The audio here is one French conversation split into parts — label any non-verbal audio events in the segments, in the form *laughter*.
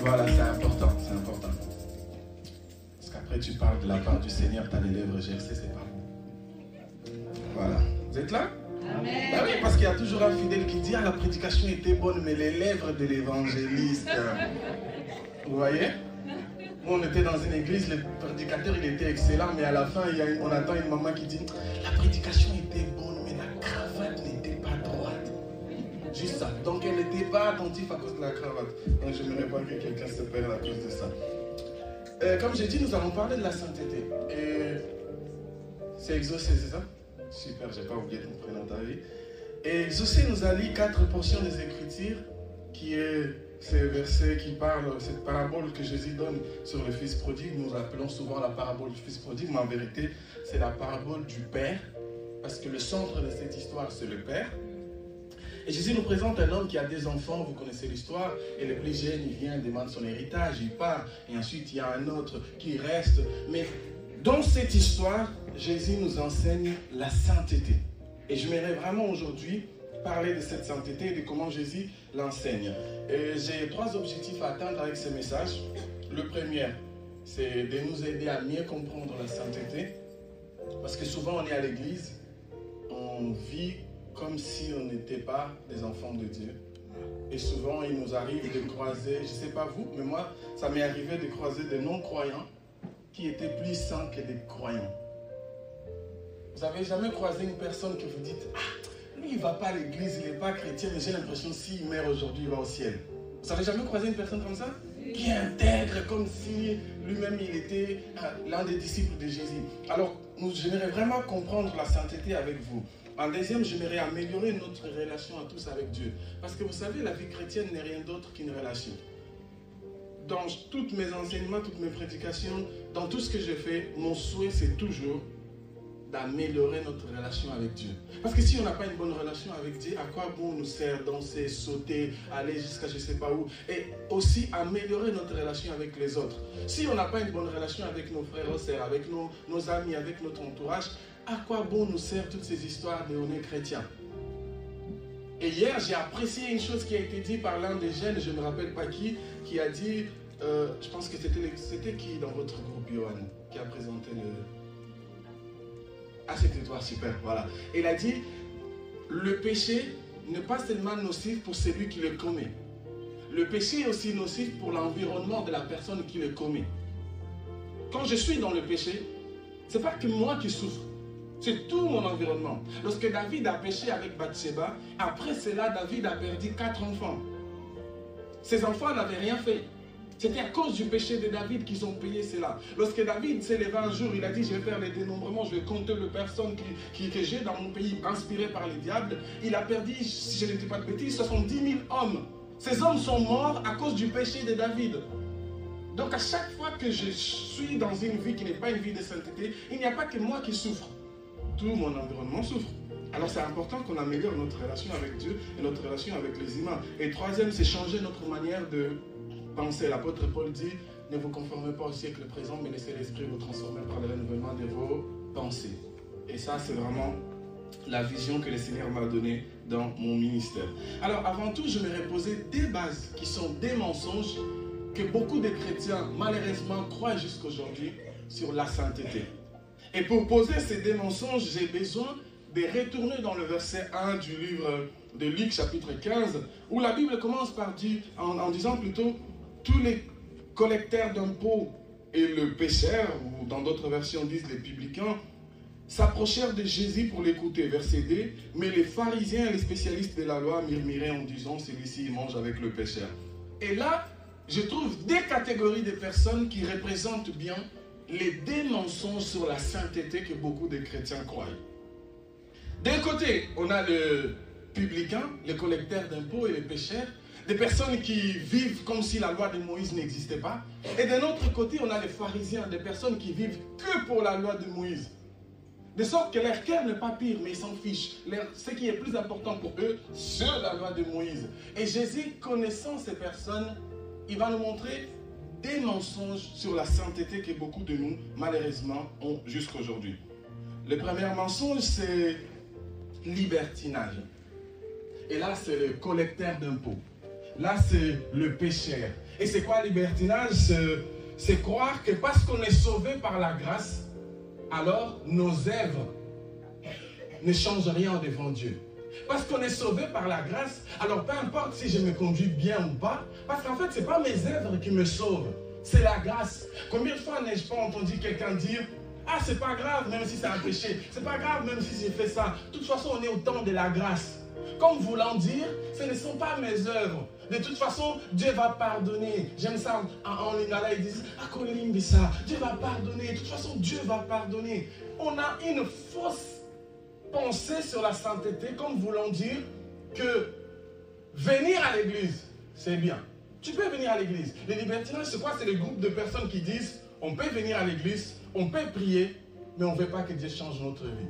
Voilà, c'est important, c'est important. Parce qu'après, tu parles de la part du Seigneur, tu as les lèvres gercées, c'est pas bon. Voilà. Vous êtes là? Amen. Bah oui, parce qu'il y a toujours un fidèle qui dit Ah, la prédication était bonne, mais les lèvres de l'évangéliste. Vous voyez? Nous, on était dans une église, le prédicateur il était excellent, mais à la fin, il y a une- on attend une maman qui dit La prédication était à cause de la cravate. Donc je n'aimerais pas que quelqu'un se perde à cause de ça. Euh, comme j'ai dit, nous allons parler de la sainteté. Et c'est exaucé, c'est ça? Super, j'ai pas oublié ton prénom David. Et exaucé nous a lu quatre portions des Écritures, qui est ces versets qui parlent, cette parabole que Jésus donne sur le Fils prodigue. Nous appelons souvent la parabole du Fils prodigue, mais en vérité, c'est la parabole du Père, parce que le centre de cette histoire, c'est le Père. Jésus nous présente un homme qui a des enfants, vous connaissez l'histoire, et le plus jeune, il vient, demande son héritage, il part, et ensuite il y a un autre qui reste. Mais dans cette histoire, Jésus nous enseigne la sainteté. Et je m'aimerais vraiment aujourd'hui parler de cette sainteté et de comment Jésus l'enseigne. J'ai trois objectifs à atteindre avec ce message. Le premier, c'est de nous aider à mieux comprendre la sainteté. Parce que souvent on est à l'église, on vit comme si on n'était pas des enfants de Dieu. Et souvent, il nous arrive de croiser, je ne sais pas vous, mais moi, ça m'est arrivé de croiser des non-croyants qui étaient plus saints que des croyants. Vous n'avez jamais croisé une personne que vous dites, ah, lui, il ne va pas à l'église, il n'est pas chrétien, mais j'ai l'impression s'il meurt aujourd'hui, il va au ciel. Vous n'avez jamais croisé une personne comme ça? Qui intègre comme si lui-même, il était ah, l'un des disciples de Jésus. Alors, nous, j'aimerais vraiment comprendre la sainteté avec vous. En deuxième, j'aimerais améliorer notre relation à tous avec Dieu. Parce que vous savez, la vie chrétienne n'est rien d'autre qu'une relation. Dans tous mes enseignements, toutes mes prédications, dans tout ce que je fais, mon souhait, c'est toujours d'améliorer notre relation avec Dieu. Parce que si on n'a pas une bonne relation avec Dieu, à quoi bon nous sert danser, sauter, aller jusqu'à je ne sais pas où? Et aussi améliorer notre relation avec les autres. Si on n'a pas une bonne relation avec nos frères et sœurs, avec nos, nos amis, avec notre entourage, à quoi bon nous sert toutes ces histoires de on est chrétien Et hier, j'ai apprécié une chose qui a été dite par l'un des jeunes, je ne me rappelle pas qui, qui a dit, euh, je pense que c'était c'était qui dans votre groupe, Johan, qui a présenté le... Ah, c'était toi, super, voilà. Il a dit, le péché n'est pas seulement nocif pour celui qui le commet. Le péché est aussi nocif pour l'environnement de la personne qui le commet. Quand je suis dans le péché, c'est pas que moi qui souffre, c'est tout mon environnement. Lorsque David a péché avec Bathsheba, après cela, David a perdu quatre enfants. Ses enfants n'avaient rien fait. C'était à cause du péché de David qu'ils ont payé cela. Lorsque David s'est levé un jour, il a dit, je vais faire les dénombrements, je vais compter les personnes qui, que j'ai dans mon pays inspirées par les diables. Il a perdu, si je ne dis pas de bêtises, 70 000 hommes. Ces hommes sont morts à cause du péché de David. Donc à chaque fois que je suis dans une vie qui n'est pas une vie de sainteté, il n'y a pas que moi qui souffre. Tout mon environnement souffre. Alors c'est important qu'on améliore notre relation avec Dieu et notre relation avec les humains. Et troisième, c'est changer notre manière de L'apôtre Paul dit, ne vous conformez pas au siècle présent, mais laissez l'esprit vous transformer par le renouvellement de vos pensées. Et ça, c'est vraiment la vision que le Seigneur m'a donnée dans mon ministère. Alors avant tout, je vais poser des bases qui sont des mensonges que beaucoup de chrétiens, malheureusement, croient jusqu'aujourd'hui sur la sainteté. Et pour poser ces deux mensonges, j'ai besoin de retourner dans le verset 1 du livre de Luc, chapitre 15, où la Bible commence par dire, en disant plutôt, tous les collecteurs d'impôts et le pécheur, ou dans d'autres versions disent les publicains, s'approchèrent de Jésus pour l'écouter. Verset 2, mais les pharisiens et les spécialistes de la loi murmuraient en disant, celui-ci mange avec le pécheur. Et là, je trouve des catégories de personnes qui représentent bien les deux mensonges sur la sainteté que beaucoup de chrétiens croient. D'un côté, on a le publicain, les collecteurs d'impôts et les pécheurs, des personnes qui vivent comme si la loi de Moïse n'existait pas. Et d'un autre côté, on a les pharisiens, des personnes qui vivent que pour la loi de Moïse. De sorte que leur cœur n'est pas pire, mais ils s'en fichent. Ce qui est plus important pour eux, c'est la loi de Moïse. Et Jésus, connaissant ces personnes, il va nous montrer des mensonges sur la sainteté que beaucoup de nous, malheureusement, ont jusqu'aujourd'hui. Le premier mensonge, c'est libertinage. Et là, c'est le collecteur d'impôts. Là, c'est le péché. Et c'est quoi libertinage C'est croire que parce qu'on est sauvé par la grâce, alors nos œuvres ne changent rien devant Dieu. Parce qu'on est sauvé par la grâce, alors peu importe si je me conduis bien ou pas, parce qu'en fait, ce n'est pas mes œuvres qui me sauvent, c'est la grâce. Combien de fois n'ai-je pas entendu quelqu'un dire Ah, c'est pas grave, même si c'est un péché, c'est pas grave, même si j'ai fait ça. De toute façon, on est au temps de la grâce. Comme voulant dire, ce ne sont pas mes œuvres. De toute façon, Dieu va pardonner. J'aime ça en, lingala, ils disent Ah, ça, Dieu va pardonner. De toute façon, Dieu va pardonner. On a une fausse pensée sur la sainteté, comme voulant dire que venir à l'église, c'est bien. Tu peux venir à l'église. Les libertinages, c'est quoi? C'est le groupe de personnes qui disent on peut venir à l'église, on peut prier, mais on ne veut pas que Dieu change notre vie.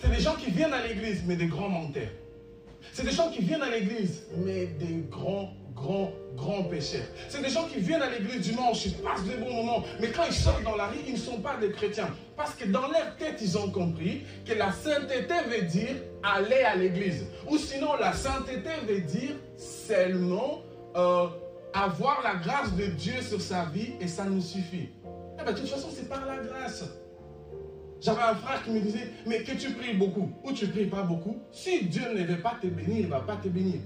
C'est des gens qui viennent à l'église, mais des grands menteurs. C'est des gens qui viennent à l'église, mais des grands, grands, grands pécheurs. C'est des gens qui viennent à l'église dimanche, ils passent des bons moments, mais quand ils sortent dans la rue, ils ne sont pas des chrétiens. Parce que dans leur tête, ils ont compris que la sainteté veut dire aller à l'église. Ou sinon, la sainteté veut dire seulement euh, avoir la grâce de Dieu sur sa vie et ça nous suffit. Eh bien, de toute façon, c'est par la grâce. J'avais un frère qui me disait, mais que tu pries beaucoup ou tu pries pas beaucoup, si Dieu ne veut pas te bénir, il ne va pas te bénir.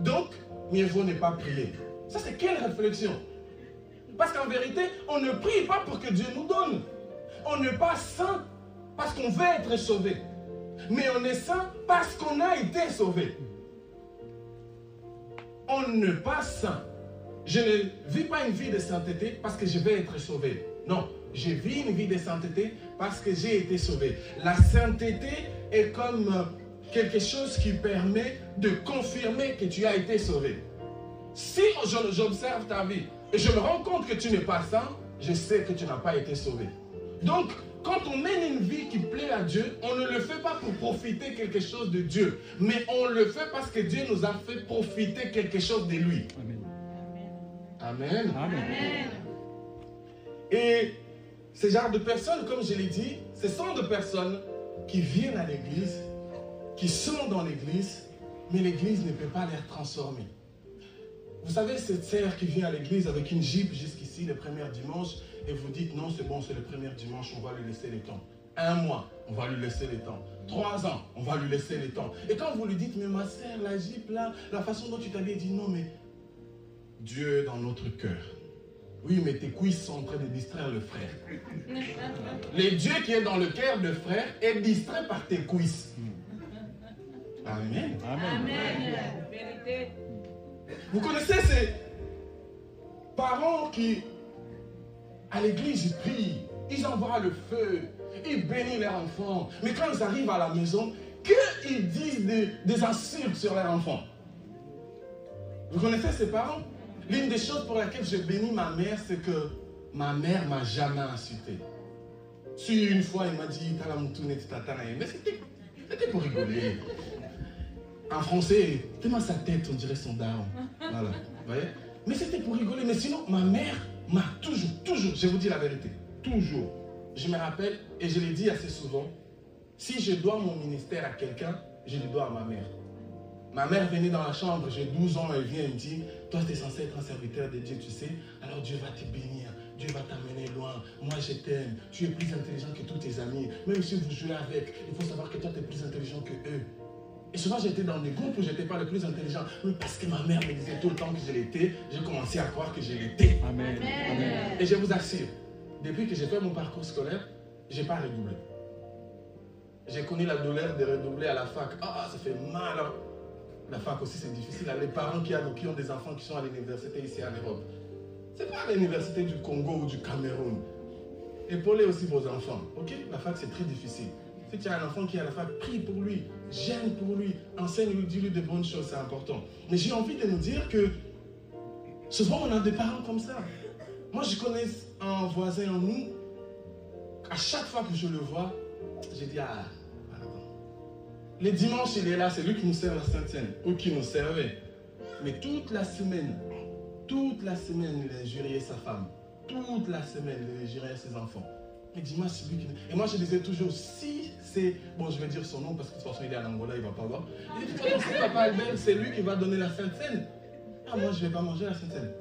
Donc, mieux vaut ne pas prier. Ça, c'est quelle réflexion? Parce qu'en vérité, on ne prie pas pour que Dieu nous donne. On n'est pas saint parce qu'on veut être sauvé. Mais on est saint parce qu'on a été sauvé. On n'est pas saint. Je ne vis pas une vie de sainteté parce que je vais être sauvé. Non, je vis une vie de sainteté parce que j'ai été sauvé. La sainteté est comme euh, quelque chose qui permet de confirmer que tu as été sauvé. Si j'observe ta vie et je me rends compte que tu n'es pas saint, je sais que tu n'as pas été sauvé. Donc, quand on mène une vie qui plaît à Dieu, on ne le fait pas pour profiter quelque chose de Dieu, mais on le fait parce que Dieu nous a fait profiter quelque chose de lui. Amen. Amen. Amen. Et ce genre de personnes, comme je l'ai dit, ce sont des personnes qui viennent à l'église, qui sont dans l'église, mais l'église ne peut pas les transformer. Vous savez, cette sœur qui vient à l'église avec une jeep jusqu'ici le premier dimanche, et vous dites non, c'est bon, c'est le premier dimanche, on va lui laisser le temps. Un mois, on va lui laisser le temps. Trois ans, on va lui laisser le temps. Et quand vous lui dites, mais ma sœur, la jeep là, la façon dont tu t'avais dit non, mais Dieu dans notre cœur. Oui, mais tes cuisses sont en train de distraire le frère. Le Dieu qui est dans le cœur de frère est distrait par tes cuisses. Amen. Amen. Vérité. Vous connaissez ces parents qui, à l'église, ils prient, ils envoient le feu, ils bénissent leurs enfants. Mais quand ils arrivent à la maison, qu'ils disent des, des insultes sur leurs enfants. Vous connaissez ces parents? L'une des choses pour laquelle je bénis ma mère, c'est que ma mère m'a jamais insulté. Si une fois, il m'a dit, mais c'était pour rigoler. En français, tellement sa tête, on dirait son daron. Mais c'était pour rigoler. Mais sinon, ma mère m'a toujours, toujours, je vous dis la vérité, toujours. Je me rappelle, et je l'ai dit assez souvent, si je dois mon ministère à quelqu'un, je le dois à ma mère. Ma mère venait dans la chambre, j'ai 12 ans, elle vient et me dit, toi tu es censé être un serviteur de Dieu, tu sais, alors Dieu va te bénir, Dieu va t'amener loin, moi je t'aime, tu es plus intelligent que tous tes amis, même si vous jouez avec, il faut savoir que toi tu es plus intelligent que eux. Et souvent j'étais dans des groupes où je n'étais pas le plus intelligent, mais parce que ma mère me disait tout le temps que je l'étais, j'ai commencé à croire que je l'étais. Amen. Et je vous assure, depuis que j'ai fait mon parcours scolaire, je n'ai pas redoublé. J'ai connu la douleur de redoubler à la fac. Ah, ça fait mal. La fac aussi, c'est difficile. Les parents qui, ont des enfants qui sont à l'université ici en Europe. Ce n'est pas à l'université du Congo ou du Cameroun. Épaulez aussi vos enfants. Ok? La fac, c'est très difficile. Si tu as un enfant qui est à la fac, prie pour lui, gêne pour lui, enseigne-lui, dis-lui de bonnes choses, c'est important. Mais j'ai envie de nous dire que souvent on a des parents comme ça. Moi, je connais un voisin en nous. À chaque fois que je le vois, je dis Ah, les dimanches, il est là, c'est lui qui nous sert la Sainte-Seine, ou qui nous servait. Mais toute la semaine, toute la semaine, il a injurié sa femme. Toute la semaine, il a injurié ses enfants. Mais dimanche, c'est lui qui... Et moi, je disais toujours, si c'est... Bon, je vais dire son nom parce que de toute façon, il est à Angola, il ne va pas voir. Il dit, si papa c'est lui qui va donner la Sainte-Seine. Ah, moi, je ne vais pas manger la Sainte Seine.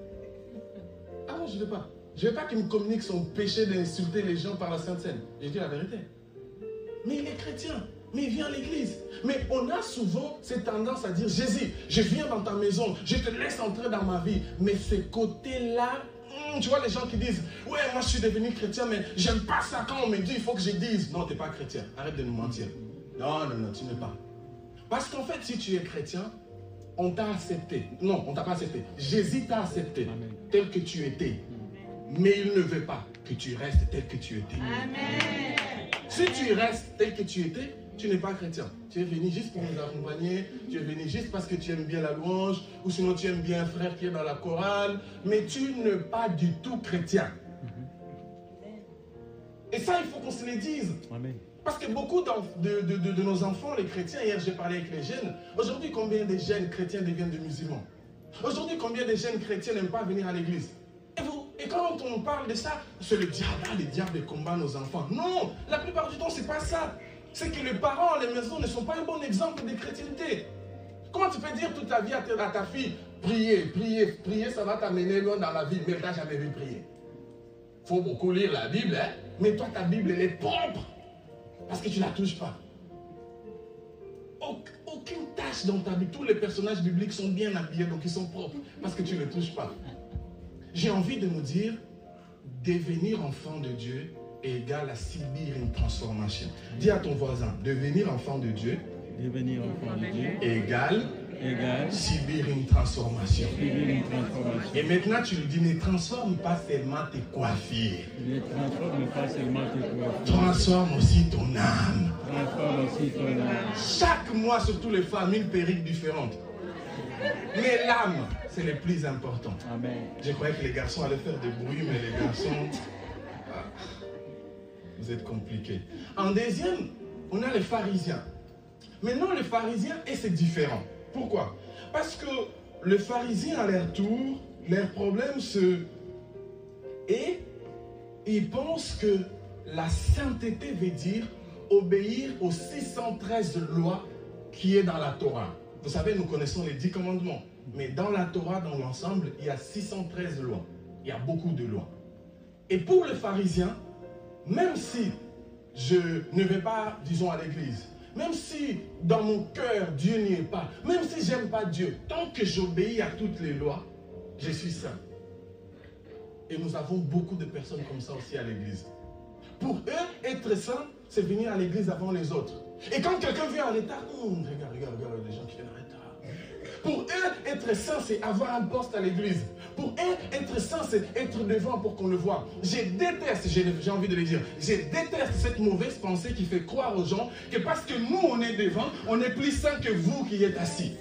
Ah non, je ne vais pas. Je ne veux pas qu'il me communique son péché d'insulter les gens par la Sainte Seine. J'ai dit la vérité. Mais il est chrétien. Mais il vient à l'église. Mais on a souvent cette tendance à dire, Jésus, je viens dans ta maison, je te laisse entrer dans ma vie. Mais ce côté-là, hmm, tu vois les gens qui disent, ouais, moi je suis devenu chrétien, mais j'aime pas ça quand on me dit, il faut que je dise, non, tu n'es pas chrétien. Arrête de nous mentir. Non, non, non, tu n'es pas. Parce qu'en fait, si tu es chrétien, on t'a accepté. Non, on t'a pas accepté. Jésus t'a accepté tel que tu étais. Mais il ne veut pas que tu restes tel que tu étais. Amen. Si tu restes tel que tu étais, tu n'es pas chrétien. Tu es venu juste pour nous accompagner, tu es venu juste parce que tu aimes bien la louange, ou sinon tu aimes bien un frère qui est dans la chorale, mais tu n'es pas du tout chrétien. Et ça, il faut qu'on se le dise. Parce que beaucoup de, de, nos enfants, les chrétiens, hier j'ai parlé avec les jeunes, aujourd'hui combien de jeunes chrétiens deviennent des musulmans? Aujourd'hui combien de jeunes chrétiens n'aiment pas venir à l'église? Et, vous, et quand on parle de ça, c'est le diable, ah, le diable combat nos enfants. Non, la plupart du temps, c'est pas ça c'est que les parents à la maison ne sont pas un bon exemple de chrétienté. Comment tu peux dire toute ta vie à ta, fille, prier, prier, prier, ça va t'amener loin dans la vie, mais tu n'as jamais vu prier. Faut beaucoup lire la Bible, hein? mais toi, ta Bible, elle est propre, parce que tu ne la touches pas. Aucune tâche dans ta vie, tous les personnages bibliques sont bien habillés, donc ils sont propres, parce que tu ne les touches pas. J'ai envie de nous dire, devenir enfant de Dieu, égale à subir une transformation. Dis à ton voisin, devenir enfant de Dieu, devenir enfant de Dieu, égale, subir une transformation. Et maintenant, tu lui dis, ne transforme pas seulement tes coiffures. Ne transforme pas seulement tes coiffures. Transforme aussi ton âme. Transforme aussi ton âme. Chaque mois, surtout les femmes, une perruque différente. Mais l'âme, c'est le plus important. Amen. Je croyais que les garçons allaient faire des bruits, mais les garçons vous êtes compliqué. En deuxième, on a les pharisiens. Maintenant, les pharisiens, et c'est différent. Pourquoi? Parce que les pharisiens, à leur tour, leur problème, c'est... Et ils pensent que la sainteté veut dire obéir aux 613 lois qui est dans la Torah. Vous savez, nous connaissons les 10 commandements. Mais dans la Torah, dans l'ensemble, il y a 613 lois. Il y a beaucoup de lois. Et pour les pharisiens, même si je ne vais pas, disons, à l'église, même si dans mon cœur Dieu n'y est pas, même si j'aime pas Dieu, tant que j'obéis à toutes les lois, je suis saint. Et nous avons beaucoup de personnes comme ça aussi à l'église. Pour eux, être saint, c'est venir à l'église avant les autres. Et quand quelqu'un vient en état, hum, regarde, regarde, regarde les gens qui viennent. Pour eux, être saint, c'est avoir un poste à l'église. Pour être saint, c'est être devant pour qu'on le voie. Je déteste, j'ai envie de le dire, je déteste cette mauvaise pensée qui fait croire aux gens que parce que nous, on est devant, on est plus saint que vous qui êtes assis.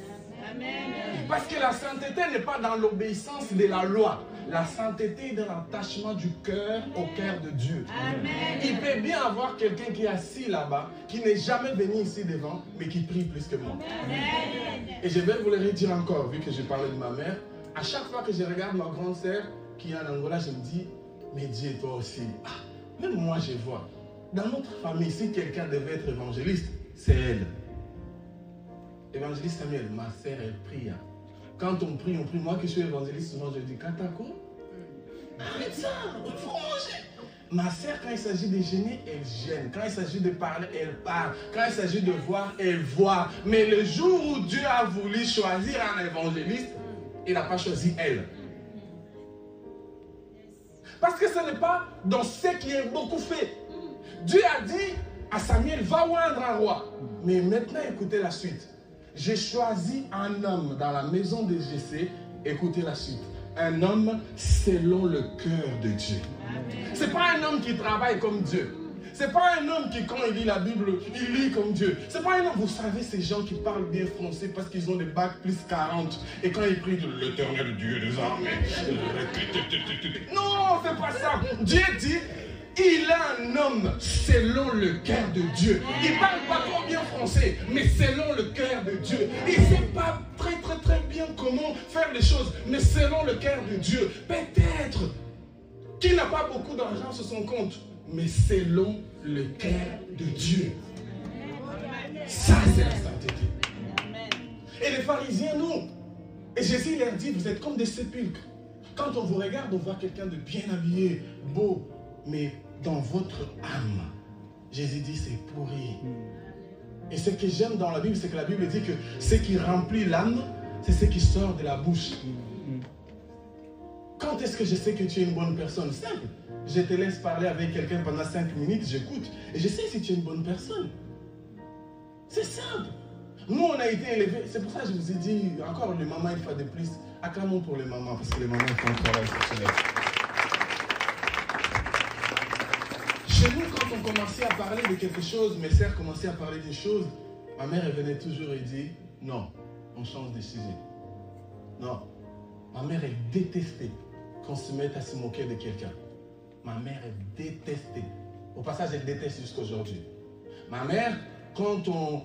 Parce que la sainteté n'est pas dans l'obéissance de la loi. La sainteté est dans l'attachement du cœur au cœur de Dieu. Il peut bien avoir quelqu'un qui est assis là-bas, qui n'est jamais venu ici devant, mais qui prie plus que moi. Et je vais vous le redire encore, vu que j'ai parlé de ma mère. À chaque fois que je regarde ma grande sœur qui est en Angola, je me dis, mais Dieu, toi aussi. Ah, même moi, je vois. Dans notre famille, si quelqu'un devait être évangéliste, c'est elle. Évangéliste Samuel, ma sœur, elle prie. Hein. Quand on prie, on prie. Moi qui suis évangéliste, souvent je dis, Katako, arrête ça, il faut manger. Ma sœur, quand il s'agit de gêner, elle gêne. Quand il s'agit de parler, elle parle. Quand il s'agit de voir, elle voit. Mais le jour où Dieu a voulu choisir un évangéliste, il n'a pas choisi elle. Parce que ce n'est pas dans ce qui est beaucoup fait. Dieu a dit à Samuel, va oindre un roi. Mais maintenant, écoutez la suite. J'ai choisi un homme dans la maison de Jessé. Écoutez la suite. Un homme selon le cœur de Dieu. Ce n'est pas un homme qui travaille comme Dieu. C'est pas un homme qui, quand il lit la Bible, il lit comme Dieu. C'est pas un homme, vous savez, ces gens qui parlent bien français parce qu'ils ont des bacs plus 40. Et quand ils prient l'éternel Dieu des armées. Non, c'est pas ça. Dieu dit, il est un homme selon le cœur de Dieu. Il parle pas trop bien français, mais selon le cœur de Dieu. Il ne sait pas très très très bien comment faire les choses, mais selon le cœur de Dieu. Peut-être qu'il n'a pas beaucoup d'argent sur son compte, mais selon le cœur de Dieu. Ça, c'est la sainteté. Et les pharisiens, non. Et Jésus leur dit, vous êtes comme des sépulcres. Quand on vous regarde, on voit quelqu'un de bien habillé, beau, mais dans votre âme, Jésus dit, c'est pourri. Et ce que j'aime dans la Bible, c'est que la Bible dit que ce qui remplit l'âme, c'est ce qui sort de la bouche. Quand est-ce que je sais que tu es une bonne personne? Simple. Je te laisse parler avec quelqu'un pendant 5 minutes, j'écoute. Et je sais si tu es une bonne personne. C'est simple. Nous, on a été élevés. C'est pour ça que je vous ai dit, encore les mamans, une fois de plus, acclamons pour les mamans, parce que les mamans font un travail exceptionnel. Chez nous, quand on commençait à parler de quelque chose, mes sœurs commençaient à parler des choses, ma mère, elle venait toujours et dit, non, on change de sujet. Non. Ma mère, elle détestait qu'on se mette à se moquer de quelqu'un. Ma mère, elle détestait. Au passage, elle déteste jusqu'à aujourd'hui. Ma mère, quand on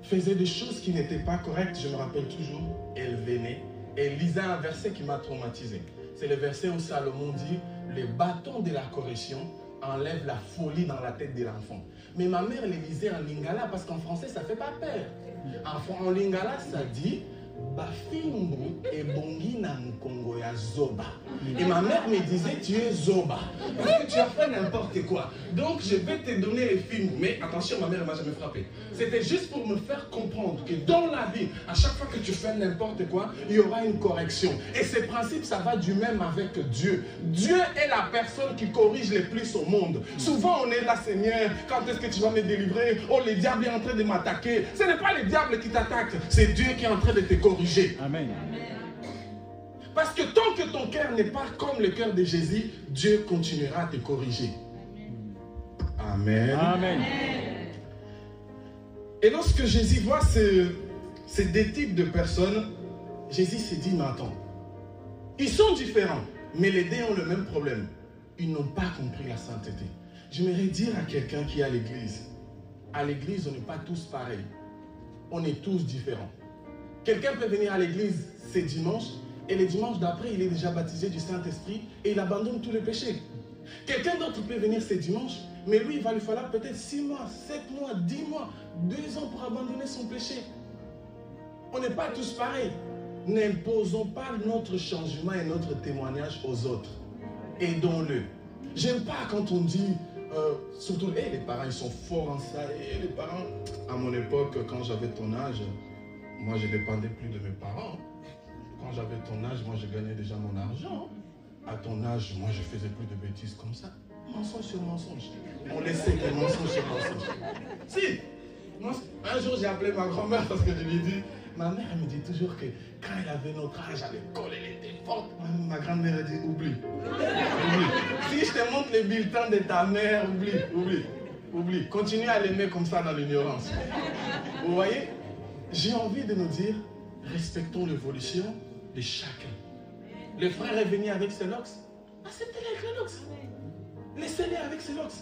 faisait des choses qui n'étaient pas correctes, je me rappelle toujours, elle venait, elle lisait un verset qui m'a traumatisé. C'est le verset où Salomon dit, le bâton de la correction enlève la folie dans la tête de l'enfant. Mais ma mère les lisait en lingala parce qu'en français, ça ne fait pas peur. En lingala, ça dit na nkongo ya zoba. Et ma mère me disait, tu es zoba. Parce que tu as fait n'importe quoi. Donc je vais te donner les films. Mais attention, ma mère m'a jamais frappé. C'était juste pour me faire comprendre que dans la vie, à chaque fois que tu fais n'importe quoi, il y aura une correction. Et ce principe, ça va du même avec Dieu. Dieu est la personne qui corrige le plus au monde. Souvent, on est là, Seigneur, quand est-ce que tu vas me délivrer? Oh, le diable est en train de m'attaquer. Ce n'est pas le diable qui t'attaque, c'est Dieu qui est en train de te corriger. Amen. Parce que tant que ton cœur n'est pas comme le cœur de Jésus, Dieu continuera à te corriger. Amen. Amen. Et lorsque Jésus voit ce- ces deux types de personnes, Jésus s'est dit, mais attends, ils sont différents, mais les deux ont le même problème. Ils n'ont pas compris la sainteté. J'aimerais dire à quelqu'un qui est à l'église, à l'église, on n'est pas tous pareils. On est tous différents. Quelqu'un peut venir à l'église ce dimanche et le dimanche d'après, il est déjà baptisé du Saint-Esprit et il abandonne tous les péchés. Quelqu'un d'autre peut venir ce dimanche, mais lui, il va lui falloir peut-être 6 mois, 7 mois, 10 mois, 2 ans pour abandonner son péché. On n'est pas tous pareils. N'imposons pas notre changement et notre témoignage aux autres. Aidons-le. J'aime pas quand on dit, euh, surtout Eh, les parents, ils sont forts en ça. Eh, les parents, à mon époque, quand j'avais ton âge, moi, je dépendais plus de mes parents. Quand j'avais ton âge, moi, je gagnais déjà mon argent. À ton âge, moi, je faisais plus de bêtises comme ça. Mensonge sur mensonge. On laissait que mensonge sur mensonge. Si, moi, un jour, j'ai appelé ma grand-mère parce que je lui ai dit, ma mère, me dit toujours que quand elle avait notre âge à l'école, elle était ma grand-mère a dit, oublie. Oublie. Si je te montre les bulletins de ta mère, oublie, oublie, oublie. Continue à l'aimer comme ça dans l'ignorance. Vous voyez? J'ai envie de nous dire, respectons l'évolution de chacun. Le frère est venu avec ses locks. Acceptez-le avec les locks. Laissez-les avec ses locks.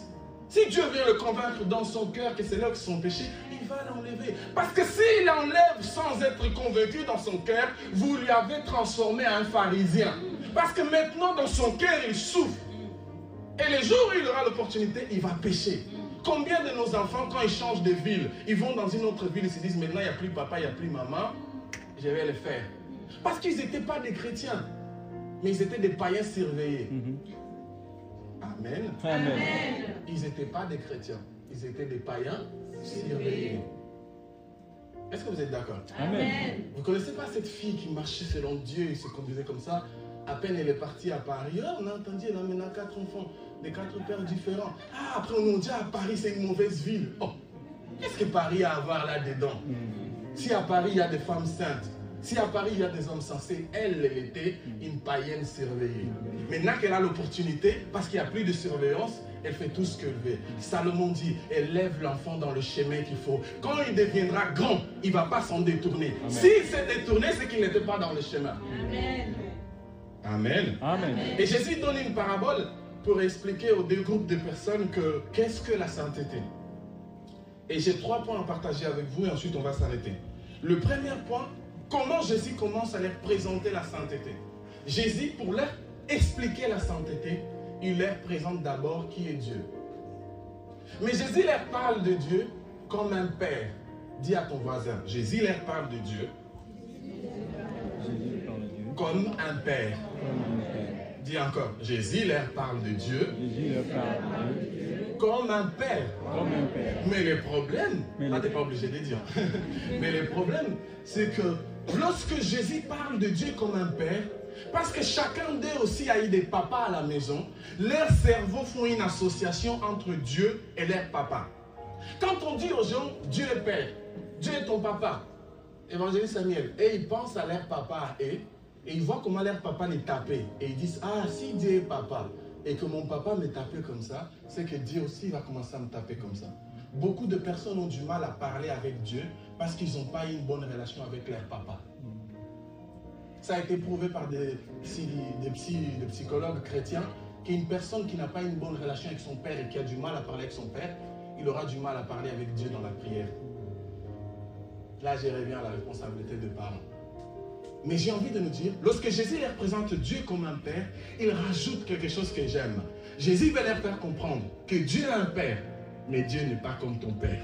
Si Dieu vient le convaincre dans son cœur que ses locks sont péchés, il va l'enlever. Parce que s'il enlève sans être convaincu dans son cœur, vous lui avez transformé en pharisien. Parce que maintenant, dans son cœur, il souffre. Et les jours où il aura l'opportunité, il va pécher. Combien de nos enfants, quand ils changent de ville, ils vont dans une autre ville, ils se disent maintenant, il n'y a plus papa, il n'y a plus maman, je vais le faire. Parce qu'ils n'étaient pas des chrétiens, mais ils étaient des païens surveillés. Mhm. Amen. Amen. Ils n'étaient pas des chrétiens, ils étaient des païens surveillés. Est-ce que vous êtes d'accord? Amen. Vous ne connaissez pas cette fille qui marchait selon Dieu et se conduisait comme ça? À peine elle est partie à Paris, on a entendu, elle a maintenant quatre enfants, de quatre pères différents. Ah, après on nous dit, ah, Paris c'est une mauvaise ville. Oh, qu'est-ce que Paris a à voir là-dedans? Si à Paris il y a des femmes saintes, si à Paris il y a des hommes sensés, elle, elle était une païenne surveillée. Maintenant qu'elle a l'opportunité, parce qu'il n'y a plus de surveillance, elle fait tout ce qu'elle veut. Salomon dit, elle lève l'enfant dans le chemin qu'il faut. Quand il deviendra grand, il ne va pas s'en détourner. Amen. S'il s'est détourné, c'est qu'il n'était pas dans le chemin. Amen. Amen. Et Jésus donne une parabole pour expliquer aux deux groupes de personnes que qu'est-ce que la sainteté. Et j'ai trois points à partager avec vous et ensuite on va s'arrêter. Le premier point, comment Jésus commence à leur présenter la sainteté. Jésus, pour leur expliquer la sainteté, il leur présente d'abord qui est Dieu. Mais Jésus leur parle de Dieu comme un père. Dis à ton voisin, Jésus leur parle de Dieu un père. Dis encore, Jésus leur parle de Dieu Jésus leur parle de Dieu comme un père. comme un père. Mais le problème, Mais ah, t'es pas obligé de dire. *laughs* Mais le problème, c'est que lorsque Jésus parle de Dieu comme un père, parce que chacun d'eux aussi a eu des papas à la maison, leurs cerveaux font une association entre Dieu et leur papa. Quand on dit aux gens, Dieu est père, Dieu est ton papa, évangéliste Samuel, et ils pensent à leur papa et, et ils voient comment leur papa les tapait. Et ils disent, ah, si Dieu est papa, et que mon papa me tapait comme ça, c'est que Dieu aussi va commencer à me taper comme ça. Beaucoup de personnes ont du mal à parler avec Dieu parce qu'ils n'ont pas une bonne relation avec leur papa. Ça a été prouvé par des, psy- des, psy- des psychologues chrétiens qu'une personne qui n'a pas une bonne relation avec son père et qui a du mal à parler avec son père, il aura du mal à parler avec Dieu dans la prière. Là, je reviens à la responsabilité de parents. Mais j'ai envie de nous dire, lorsque Jésus leur présente Dieu comme un père, il rajoute quelque chose que j'aime. Jésus veut leur faire comprendre que Dieu est un père, mais Dieu n'est pas comme ton père.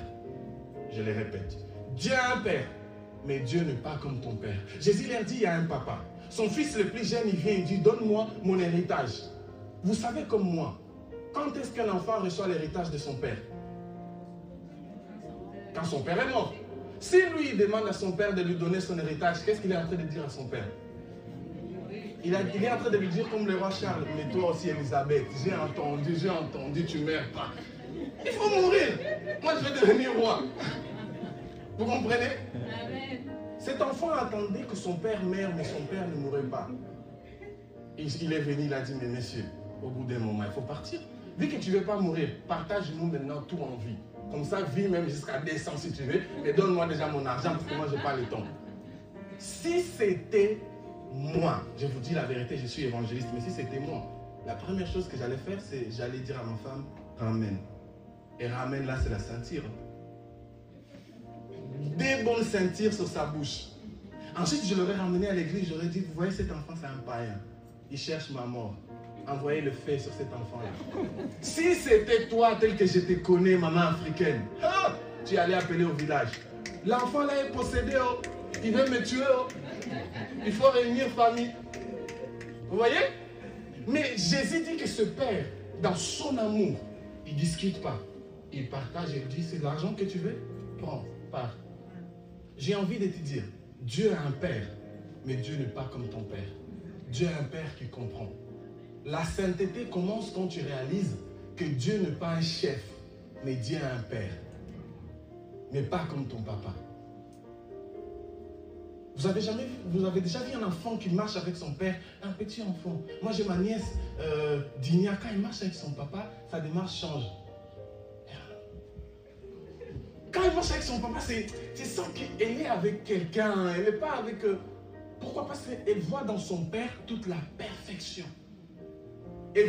Je le répète. Dieu est un père, mais Dieu n'est pas comme ton père. Jésus leur dit, il y a un papa. Son fils le plus jeune, il vient, il dit, donne-moi mon héritage. Vous savez comme moi, quand est-ce qu'un enfant reçoit l'héritage de son père? Quand son père est mort. Si lui demande à son père de lui donner son héritage, qu'est-ce qu'il est en train de dire à son père? Il, est en train de lui dire comme le roi Charles, mais toi aussi Elisabeth, j'ai entendu, j'ai entendu, tu meurs pas. Il faut mourir. Moi je vais devenir roi. Vous comprenez? Cet enfant attendait que son père meure, mais son père ne mourrait pas. Il, il est venu, il a dit, mais monsieur, au bout d'un moment, il faut partir. Vu que tu ne veux pas mourir, partage-nous maintenant tout en vie. Comme ça, vis même jusqu'à 200 si tu veux, mais donne-moi déjà mon argent parce que moi, je n'ai pas le temps. Si c'était moi, je vous dis la vérité, je suis évangéliste, mais si c'était moi, la première chose que j'allais faire, c'est j'allais dire à ma femme, ramène. Et ramène là, c'est la ceinture. Des bonnes ceintures sur sa bouche. Ensuite, je l'aurais ramené à l'église, j'aurais dit, vous voyez, cet enfant, c'est un païen. Il cherche ma mort. Envoyez le fait sur cet enfant-là. Si c'était toi tel que je te connais, maman africaine, ah, tu allais appeler au village. L'enfant là est possédé, oh. il veut me tuer. oh. Il faut réunir famille. Vous voyez? Mais Jésus dit que ce père, dans son amour, il ne discute pas. Il partage et il dit, c'est l'argent que tu veux? Prends, pars. J'ai envie de te dire, Dieu est un père, mais Dieu n'est pas comme ton père. Dieu est un père qui comprend. La sainteté commence quand tu réalises que Dieu n'est pas un chef, mais Dieu est un père. Mais pas comme ton papa. Vous avez, déjà vu un enfant qui marche avec son père, un petit enfant. Moi j'ai ma nièce euh, quand elle marche avec son papa, sa démarche change. Quand elle marche avec son papa, c'est c'est sans qu'elle est avec quelqu'un, elle n'est pas avec... euh, pourquoi? Parce qu'elle voit dans son père toute la perfection.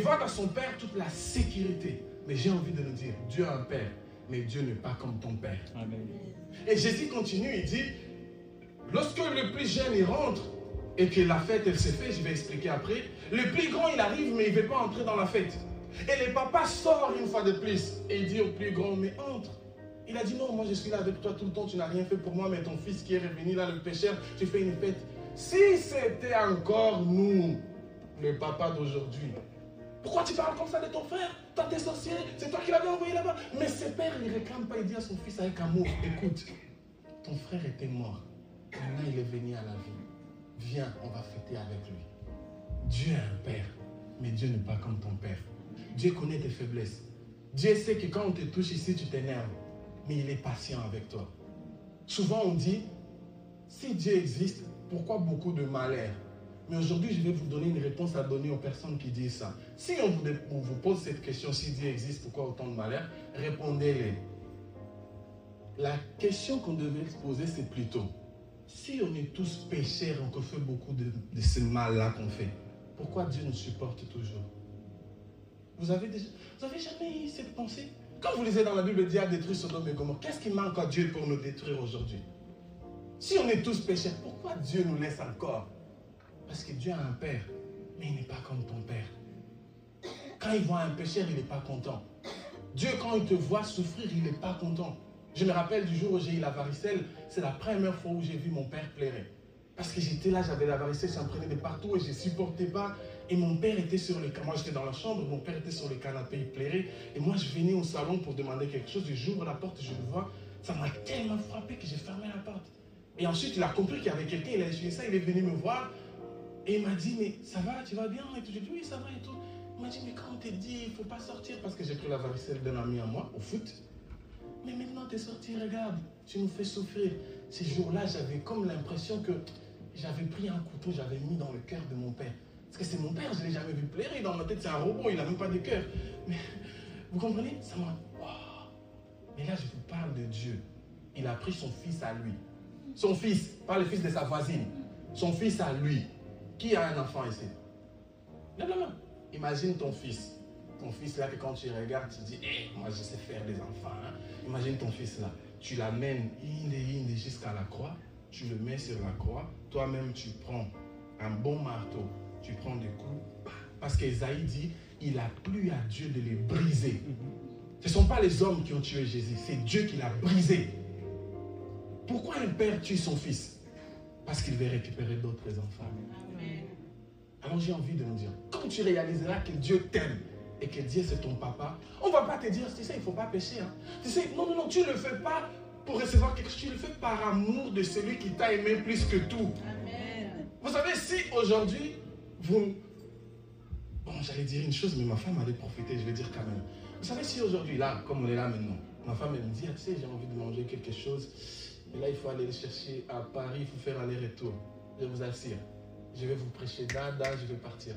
Voit dans son père toute la sécurité. Mais j'ai envie de nous dire, Dieu a un père, mais Dieu n'est pas comme ton père. Amen. Et Jésus continue, il dit, lorsque le plus jeune il rentre et que la fête elle se fait, je vais expliquer après, le plus grand il arrive mais il ne veut pas entrer dans la fête. Et le papa sort une fois de plus et il dit au plus grand, mais entre. Il a dit non, moi je suis là avec toi tout le temps, tu n'as rien fait pour moi, mais ton fils qui est revenu là, le pécheur, tu fais une fête. Si c'était encore nous, le papa d'aujourd'hui, pourquoi tu parles comme ça de ton frère Toi, t'es sorcier, c'est toi qui l'avais envoyé là-bas. Mais ce père, il ne réclame pas, il dit à son fils avec amour Écoute, ton frère était mort. Maintenant, il est venu à la vie. Viens, on va fêter avec lui. Dieu est un père, mais Dieu n'est pas comme ton père. Dieu connaît tes faiblesses. Dieu sait que quand on te touche ici, tu t'énerves. Mais il est patient avec toi. Souvent, on dit si Dieu existe, pourquoi beaucoup de malheur mais aujourd'hui, je vais vous donner une réponse à donner aux personnes qui disent ça. Si on vous, vous pose cette question, si Dieu existe, pourquoi autant de malheur Répondez-les. La question qu'on devait se poser, c'est plutôt, si on est tous pécheurs, on fait beaucoup de, de ce mal-là qu'on fait, pourquoi Dieu nous supporte toujours? Vous avez, déjà, vous avez jamais eu cette pensée? Quand vous lisez dans la Bible, Dieu a détruit Sodome et Gomorrhe. Qu'est-ce qui manque à Dieu pour nous détruire aujourd'hui? Si on est tous pécheurs, pourquoi Dieu nous laisse encore? Parce que Dieu a un père, mais il n'est pas comme ton père. Quand il voit un pécheur, il n'est pas content. Dieu, quand il te voit souffrir, il n'est pas content. Je me rappelle du jour où j'ai eu la varicelle, c'est la première fois où j'ai vu mon père pleurer. Parce que j'étais là, j'avais la varicelle, ça me prenait de partout et je supportais pas. Et mon père était sur le canapé. Moi, j'étais dans la chambre, mon père était sur le canapé, il plairait. Et moi, je venais au salon pour demander quelque chose. J'ouvre la porte, je le vois. Ça m'a tellement frappé que j'ai fermé la porte. Et ensuite, il a compris qu'il y avait quelqu'un, il a essuyé ça, il est venu me voir. Et il m'a dit, mais ça va, tu vas bien et tout. J'ai dit, oui, ça va et tout. Il m'a dit, mais quand on t'a dit, il ne faut pas sortir parce que j'ai pris la varicelle d'un ami à moi au foot. Mais maintenant, tu es sorti, regarde, tu nous fais souffrir. Ces jours-là, j'avais comme l'impression que j'avais pris un couteau, j'avais mis dans le cœur de mon père. Parce que c'est mon père, je ne l'ai jamais vu pleurer. Dans ma tête, c'est un robot, il n'a même pas de cœur. Mais vous comprenez? Ça m'a. Wow. Mais là, je vous parle de Dieu. Il a pris son fils à lui. Son fils, pas le fils de sa voisine. Son fils à lui. Qui a un enfant ici? Lève la main. Imagine ton fils. Ton fils là, que quand tu regardes, tu dis, hé, moi je sais faire des enfants. hein. Imagine ton fils là. Tu l'amènes inde inde jusqu'à la croix. Tu le mets sur la croix. Toi-même, tu prends un bon marteau. Tu prends des coups. Parce qu'Esaïe dit, il a plu à Dieu de les briser. Ce ne sont pas les hommes qui ont tué Jésus, c'est Dieu qui l'a brisé. Pourquoi un père tue son fils? Parce qu'il veut récupérer d'autres enfants. Alors j'ai envie de nous dire, quand tu réaliseras que Dieu t'aime et que Dieu c'est ton papa, on ne va pas te dire, tu sais, il ne faut pas pécher. hein. Tu sais, non, non, non, tu ne le fais pas pour recevoir quelque chose, tu le fais par amour de celui qui t'a aimé plus que tout. Vous savez, si aujourd'hui, vous... Bon, j'allais dire une chose, mais ma femme allait profiter, je vais dire quand même. Vous savez, si aujourd'hui, là, comme on est là maintenant, ma femme, elle me dit, ah, tu sais, j'ai envie de manger quelque chose, et là, il faut aller le chercher à Paris, il faut faire aller-retour. Je vous assure, je vais vous prêcher dada, je vais partir.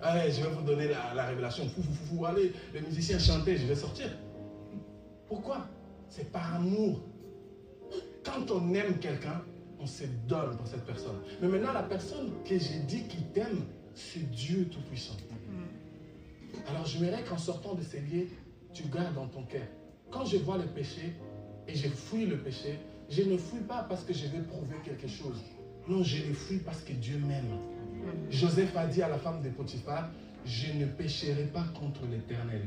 Allez, je vais vous donner la, la révélation. Fou, fou, fou, allez, les musiciens chanter, je vais sortir. Pourquoi? C'est par amour. Quand on aime quelqu'un, on se donne pour cette personne. Mais maintenant, la personne que j'ai dit qui t'aime, c'est Dieu Tout-Puissant. Alors, j'aimerais qu'en sortant de ces lieux, tu gardes dans ton cœur. Quand je vois le péché et je fuis le péché, je ne fuis pas parce que je vais prouver quelque chose. Non, je le fuis parce que Dieu m'aime. Joseph a dit à la femme de Potiphar, je ne pécherai pas contre l'Éternel.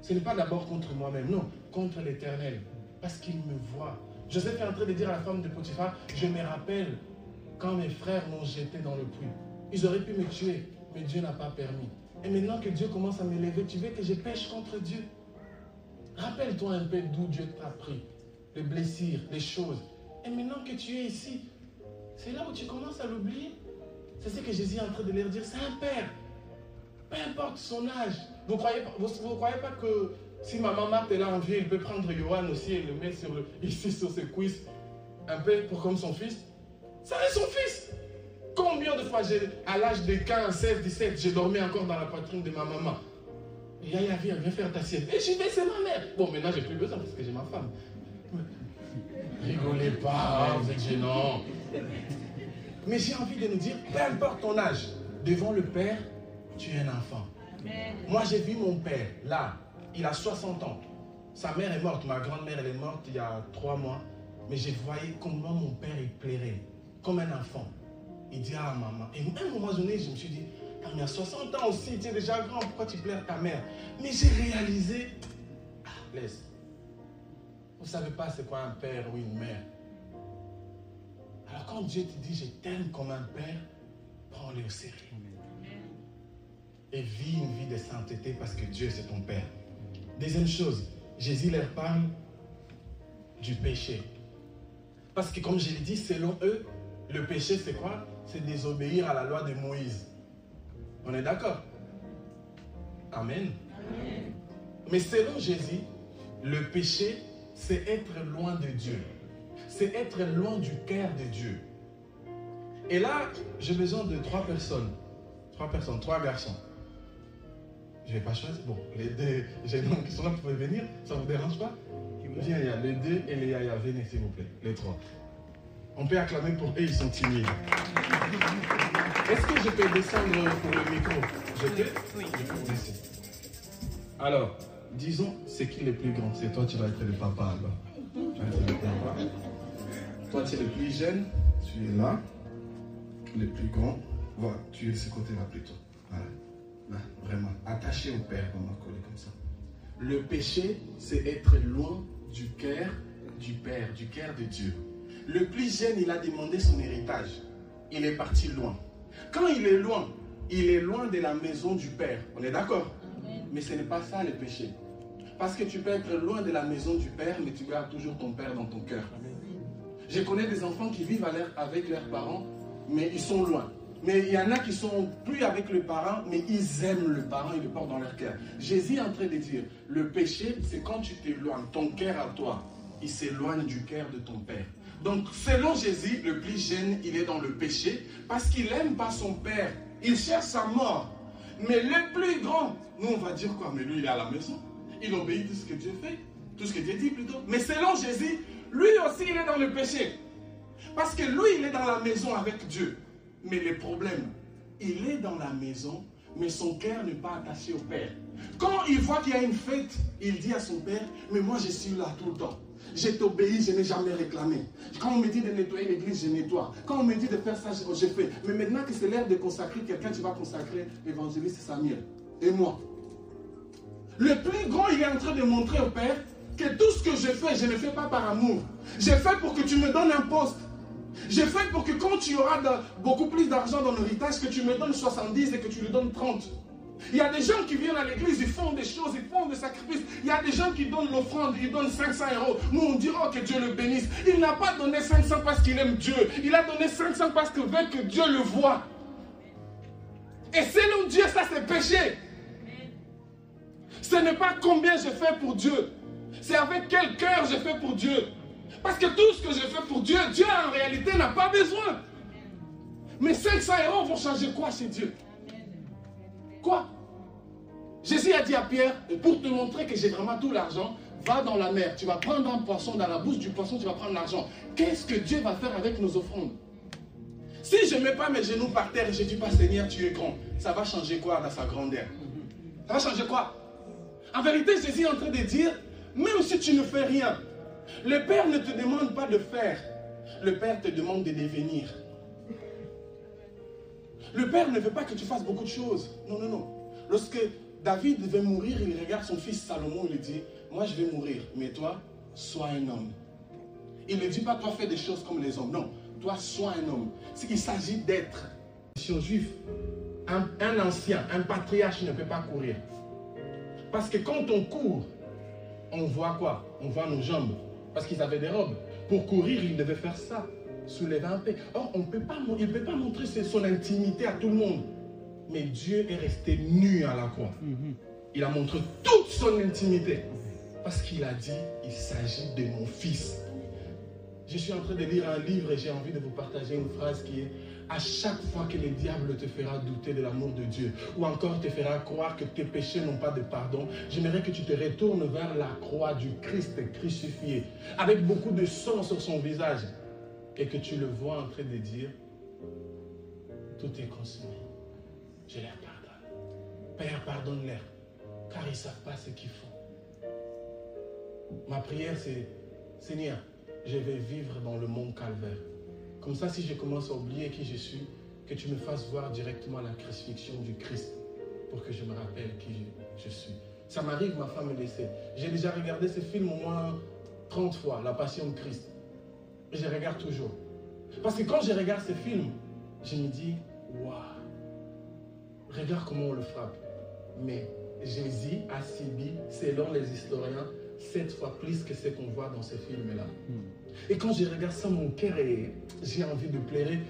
Ce n'est pas d'abord contre moi-même, non, contre l'Éternel. Parce qu'il me voit. Joseph est en train de dire à la femme de Potiphar, je me rappelle quand mes frères m'ont jeté dans le puits. Ils auraient pu me tuer, mais Dieu n'a pas permis. Et maintenant que Dieu commence à m'élever, tu veux que je pêche contre Dieu? Rappelle-toi un peu d'où Dieu t'a pris, les blessures, les choses. Et maintenant que tu es ici, c'est là où tu commences à l'oublier. C'est ce que Jésus est en train de leur dire. C'est un père. Peu importe son âge. Vous ne croyez, vous, vous croyez pas que si ma maman est là en vie, il peut prendre Johan aussi et le mettre sur le- *laughs* ici sur ses cuisses, un peu pour comme son fils? Ça est son fils. Combien de fois, à l'âge de 15, 16, 17, j'ai dormi encore dans la poitrine de ma maman? Yaya, viens, viens faire ta sieste. Et je vais, c'est ma mère. Bon, maintenant, j'ai plus besoin parce que j'ai ma femme. Rigolez pas, vous êtes gênants. *laughs* Mais j'ai envie de nous dire, peu importe ton âge, devant le Père, tu es un enfant. Moi, j'ai vu mon père, là, il a 60 ans. Sa mère est morte, ma grand-mère, elle est morte il y a trois mois. Mais j'ai voyé comment mon père, il plairait, comme un enfant. Il dit à maman. Et à un moment donné, je me suis dit, ah, mais à 60 ans aussi, tu es déjà grand, pourquoi tu plaires ta mère? Mais j'ai réalisé, ah, laisse. Vous ne savez pas c'est quoi un père ou une mère. Alors quand Dieu te dit, je t'aime comme un père, prends-le au sérieux. Et vis une vie de sainteté parce que Dieu c'est ton père. Deuxième chose, Jésus leur parle du péché. Parce que comme je l'ai dit, selon eux, le péché c'est quoi? C'est désobéir à la loi de Moïse. On est d'accord? Amen. Mais selon Jésus, le péché, c'est être loin de Dieu. C'est être loin du cœur de Dieu. Et là, j'ai besoin de trois personnes. Trois personnes, trois garçons. Je ne vais pas choisir. Bon, les deux jeunes qui sont là, vous pouvez venir. Ça ne vous dérange pas? Viens, il y a les deux et les Yaya. Venez, s'il vous plaît. Les trois. On peut acclamer pour eux, ils sont timides. Est-ce que je peux descendre pour le micro? Je peux? Oui. Je peux descendre. Alors, disons, c'est qui le plus grand? C'est toi, tu vas être le papa alors. Tu vas être le papa. Toi, tu es le plus jeune. Tu es là. Le plus grand. Voilà, tu es de ce côté-là plutôt. Voilà. Là, vraiment. Attaché au Père, on va coller comme ça. Le péché, c'est être loin du cœur du Père, du cœur de Dieu. Le plus jeune, il a demandé son héritage. Il est parti loin. Quand il est loin, il est loin de la maison du Père. On est d'accord? Mais ce n'est pas ça le péché. Parce que tu peux être loin de la maison du Père, mais tu gardes toujours ton Père dans ton cœur. Je connais des enfants qui vivent avec leurs parents, mais ils sont loin. Mais il y en a qui sont plus avec le parent, mais ils aiment le parent, ils le portent dans leur cœur. Jésus est en train de dire, le péché, c'est quand tu t'éloignes, ton cœur à toi, il s'éloigne du cœur de ton Père. Donc, selon Jésus, le plus jeune, il est dans le péché parce qu'il n'aime pas son Père. Il cherche sa mort. Mais le plus grand, nous, on va dire quoi? Mais lui, il est à la maison. Il obéit tout ce que Dieu fait. Tout ce que Dieu dit plutôt. Mais selon Jésus, lui aussi, il est dans le péché. Parce que lui, il est dans la maison avec Dieu. Mais le problème, il est dans la maison, mais son cœur n'est pas attaché au Père. Quand il voit qu'il y a une fête, il dit à son Père, mais moi je suis là tout le temps. Je t'obéis, je n'ai jamais réclamé. Quand on me dit de nettoyer l'église, je nettoie. Quand on me dit de faire ça, je fais. Mais maintenant que c'est l'heure de consacrer quelqu'un, tu vas consacrer l'évangéliste Samuel. Et moi. Le plus grand, il est en train de montrer au Père que tout ce que je fais, je ne fais pas par amour. J'ai fait pour que tu me donnes un poste. J'ai fait pour que quand tu auras beaucoup plus d'argent dans l'héritage, que tu me donnes 70 et que tu lui donnes 30. Il y a des gens qui viennent à l'église, ils font des choses, ils font des sacrifices. Il y a des gens qui donnent l'offrande, ils donnent 500 euros. Nous, on oh, que Dieu le bénisse. Il n'a pas donné 500 parce qu'il aime Dieu. Il a donné 500 parce qu'il veut que Dieu le voit. Et selon Dieu, ça c'est péché. Ce n'est pas combien je fais pour Dieu. C'est avec quel cœur je fais pour Dieu? Parce que tout ce que je fais pour Dieu, Dieu en réalité n'a pas besoin. Mais 500 euros vont changer quoi chez Dieu? Quoi? Jésus a dit à Pierre, pour te montrer que j'ai vraiment tout l'argent, va dans la mer, tu vas prendre un poisson, dans la bouche du poisson, tu vas prendre l'argent. Qu'est-ce que Dieu va faire avec nos offrandes? Si je ne mets pas mes genoux par terre et je dis pas Seigneur, tu es grand, ça va changer quoi dans sa grandeur? Ça va changer quoi? En vérité, Jésus est en train de dire, même si tu ne fais rien, le Père ne te demande pas de faire, le Père te demande de devenir. Le Père ne veut pas que tu fasses beaucoup de choses. Non, non, non. Lorsque David devait mourir, il regarde son fils Salomon, il lui dit, moi je vais mourir, mais toi, sois un homme. Il ne dit pas, toi fais des choses comme les hommes. Non, toi, sois un homme. Il s'agit d'être. Si juif, un, un ancien, un patriarche ne peut pas courir. Parce que quand on court, on voit quoi? On voit nos jambes. Parce qu'ils avaient des robes. Pour courir, ils devaient faire ça soulever un peu. Or, on peut pas, il ne peut pas montrer son intimité à tout le monde. Mais Dieu est resté nu à la croix. Mhm. Il a montré toute son intimité. Parce qu'il a dit, il s'agit de mon fils. Je suis en train de lire un livre et j'ai envie de vous partager une phrase qui est à chaque fois que le diable te fera douter de l'amour de Dieu ou encore te fera croire que tes péchés n'ont pas de pardon, j'aimerais que tu te retournes vers la croix du Christ crucifié avec beaucoup de sang sur son visage et que tu le vois en train de dire, tout est consumé. Je leur pardonne. Père, pardonne-leur, car ils ne savent pas ce qu'ils font. Ma prière, c'est, Seigneur, je vais vivre dans le monde calvaire. Comme ça, si je commence à oublier qui je suis, que tu me fasses voir directement la crucifixion du Christ pour que je me rappelle qui je, suis. Ça m'arrive, ma femme me laisser. J'ai déjà regardé ce film au moins 30 fois, La Passion de Christ. Et je regarde toujours. Parce que quand je regarde ce film, je me dis, waouh, regarde comment on le frappe. Mais Jésus a subi, selon les historiens, sept fois plus que ce qu'on voit dans ce film-là. Hmm. Et quand je regarde ça, mon cœur est. J'ai envie de pleurer.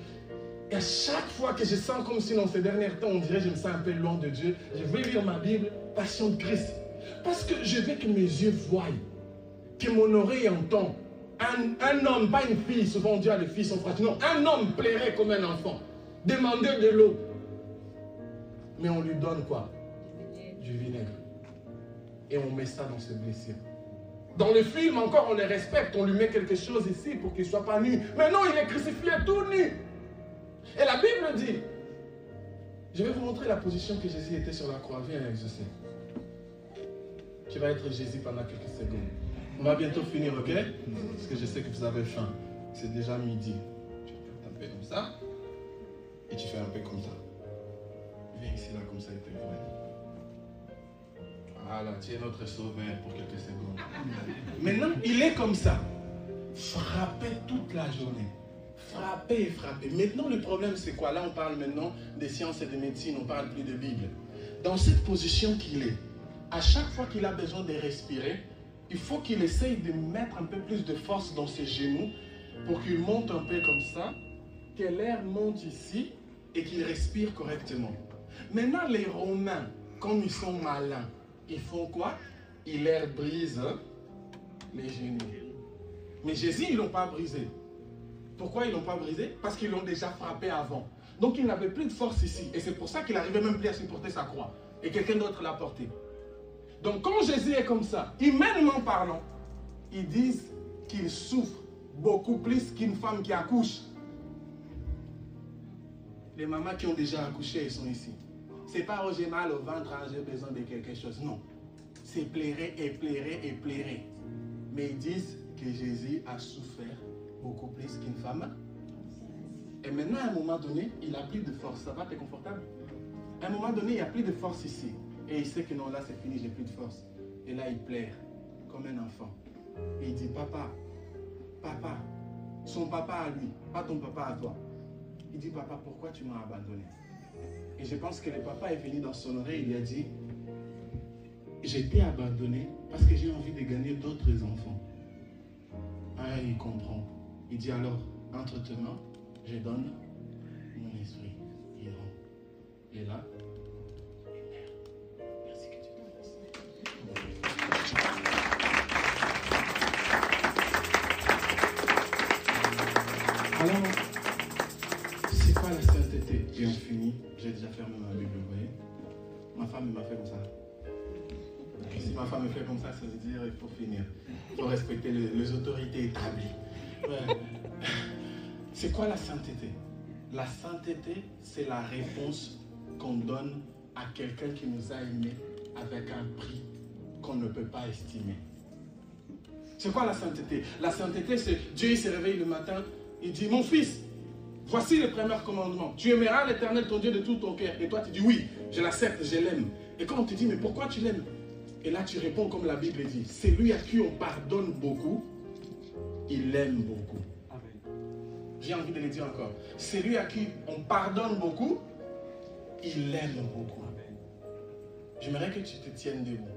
Et à chaque fois que je sens comme si dans ces derniers temps, on dirait que je me sens un peu loin de Dieu, je vais lire ma Bible, Passion de Christ. Parce que je veux que mes yeux voient, que mon oreille entende, un, homme, pas une fille, souvent on dit à les filles sont. Non, un homme plairait comme un enfant. Demander de l'eau. Mais on lui donne quoi? Du vinaigre. Et on met ça dans ses blessures. Dans le film, encore, on les respecte. On lui met quelque chose ici pour qu'il ne soit pas nu. Mais non, il est crucifié tout nu. Et la Bible dit, je vais vous montrer la position que Jésus était sur la croix. Viens, exaucer. Tu vas être Jésus pendant quelques secondes. On va bientôt finir, ok? Parce que je sais que vous avez faim. C'est déjà midi. Tu fais un peu comme ça. Et tu fais un peu comme ça. Viens ici, là, comme ça, et te Voilà, tu es notre sauveur pour quelques secondes. *laughs* Maintenant, il est comme ça. frapper toute la journée. Frapper et frapper. Maintenant, le problème, c'est quoi? Là, on parle maintenant des sciences et de médecine, on parle plus de Bible. Dans cette position qu'il est, à chaque fois qu'il a besoin de respirer, il faut qu'il essaye de mettre un peu plus de force dans ses genoux pour qu'il monte un peu comme ça, que l'air monte ici et qu'il respire correctement. Maintenant, les Romains, comme ils sont malins, ils font quoi? Ils leur brisent les genoux. Mais Jésus, ils ne l'ont pas brisé. Pourquoi ils ne l'ont pas brisé? Parce qu'ils l'ont déjà frappé avant. Donc il n'avait plus de force ici. Et c'est pour ça qu'il n'arrivait même plus à supporter sa croix. Et quelqu'un d'autre l'a porté. Donc quand Jésus est comme ça, humainement parlant, ils disent qu'il souffre beaucoup plus qu'une femme qui accouche. Les mamans qui ont déjà accouché, sont ici. C'est pas oh, j'ai mal au ventre, hein, j'ai besoin de quelque chose. Non. C'est pleurer et pleurer et pleurer. Mais ils disent que Jésus a souffert beaucoup plus qu'une femme. Et maintenant, à un moment donné, il a plus de force. Ça va, t'es confortable? À un moment donné, il n'y a plus de force ici. Et il sait que non, là, c'est fini, j'ai plus de force. Et là, il pleure comme un enfant. Et il dit, papa, papa, son papa à lui, pas ton papa à toi. Il dit, papa, pourquoi tu m'as abandonné? Et je pense que le papa est venu dans son oreille, il a dit, été abandonné parce que j'ai envie de gagner d'autres enfants. Ah, il comprend. Il dit alors, entre tes mains, je donne mon esprit. Il rend. Et là. Merci que tu t'en Alors, c'est quoi la sainteté Et on finit. J'ai déjà fermé ma Bible, vous voyez Ma femme m'a fait comme ça. Si ma femme me fait comme ça, ça veut dire il faut finir. Il faut respecter les, les autorités établies. Ouais. *laughs* C'est quoi la sainteté? La sainteté, c'est la réponse qu'on donne à quelqu'un qui nous a aimés avec un prix qu'on ne peut pas estimer. C'est quoi la sainteté? La sainteté, c'est Dieu il se réveille le matin, il dit, mon fils, voici le premier commandement. Tu aimeras l'éternel ton Dieu de tout ton cœur. Et toi, tu dis, oui, je l'accepte, je l'aime. Et quand on te dit, mais pourquoi tu l'aimes? Et là, tu réponds comme la Bible dit, c'est lui à qui on pardonne beaucoup, il aime beaucoup. J'ai envie de le dire encore. C'est lui à qui on pardonne beaucoup, il aime beaucoup. J'aimerais que tu te tiennes debout.